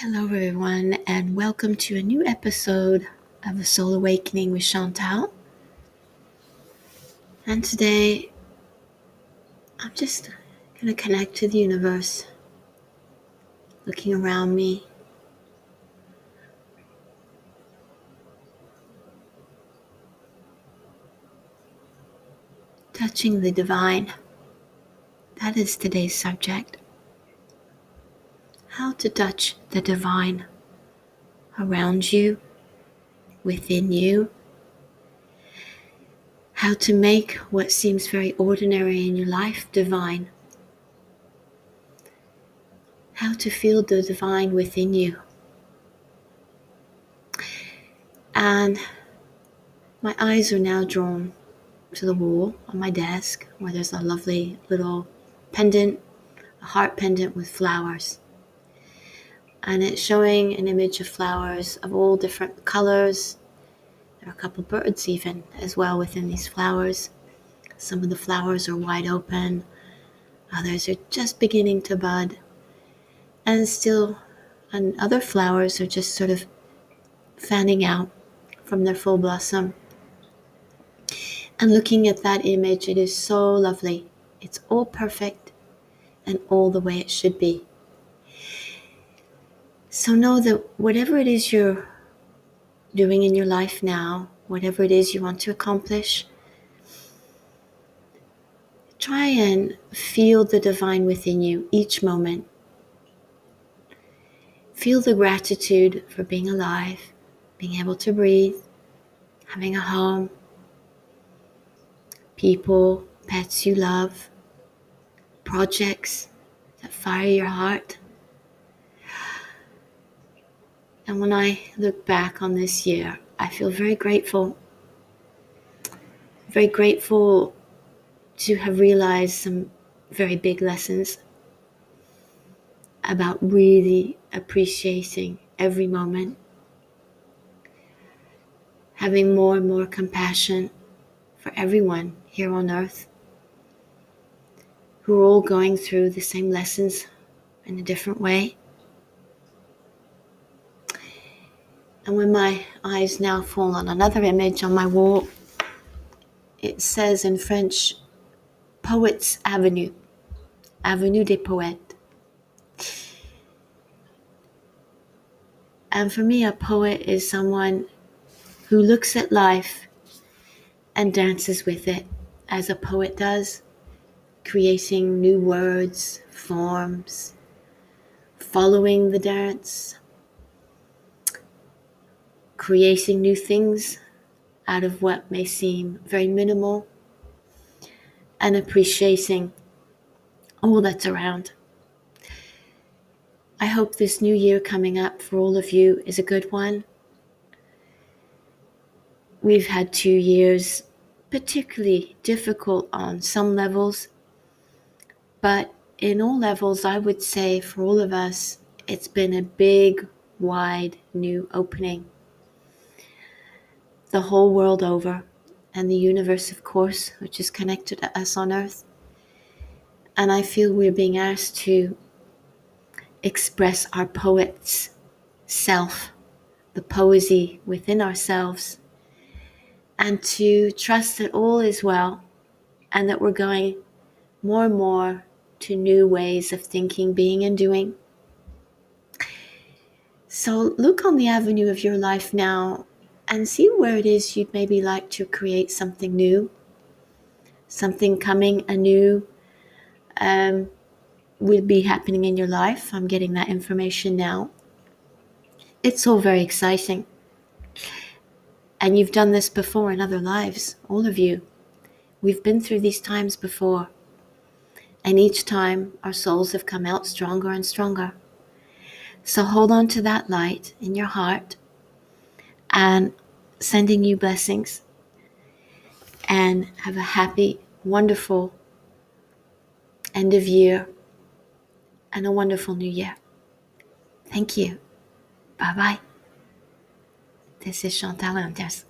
Hello, everyone, and welcome to a new episode of the Soul Awakening with Chantal. And today, I'm just going to connect to the universe, looking around me. Touching the divine. That is today's subject how to touch the divine around you, within you, how to make what seems very ordinary in your life divine, how to feel the divine within you. And my eyes are now drawn to the wall on my desk where there's a lovely little pendant, a heart pendant with flowers and it's showing an image of flowers of all different colors. There are a couple birds even as well within these flowers. Some of the flowers are wide open, others are just beginning to bud, and still, and other flowers are just sort of fanning out from their full blossom. And looking at that image, it is so lovely. It's all perfect and all the way it should be. So know that whatever it is you're doing in your life now, whatever it is you want to accomplish, try and feel the divine within you each moment. Feel the gratitude for being alive, being able to breathe, having a home, people, pets you love, projects that fire your heart. And when I look back on this year, I feel very grateful. Very grateful to have realized some very big lessons about really appreciating every moment, having more and more compassion for everyone here on earth who are all going through the same lessons in a different way. And when my eyes now fall on another image on my wall, it says in French, Poets Avenue, Avenue des Poètes. And for me, a poet is someone who looks at life and dances with it as a poet does, creating new words, forms, following the dance, creating new things out of what may seem very minimal, and appreciating all that's around. I hope this new year coming up for all of you is a good one. We've had two years particularly difficult on some levels, but in all levels, I would say for all of us, it's been a big, wide new opening the whole world over, and the universe, of course, which is connected to us on earth. And I feel we're being asked to express our poet's self, the poesy within ourselves, and to trust that all is well and that we're going more and more to new ways of thinking, being, and doing. So look on the avenue of your life now and see where it is you'd maybe like to create something new, something coming anew um, will be happening in your life. I'm getting that information now. It's all very exciting. And you've done this before in other lives, all of you. We've been through these times before. And each time our souls have come out stronger and stronger. So hold on to that light in your heart and sending you blessings and have a happy, wonderful end of year and a wonderful new year. Thank you. Bye bye. This is Chantal Anders.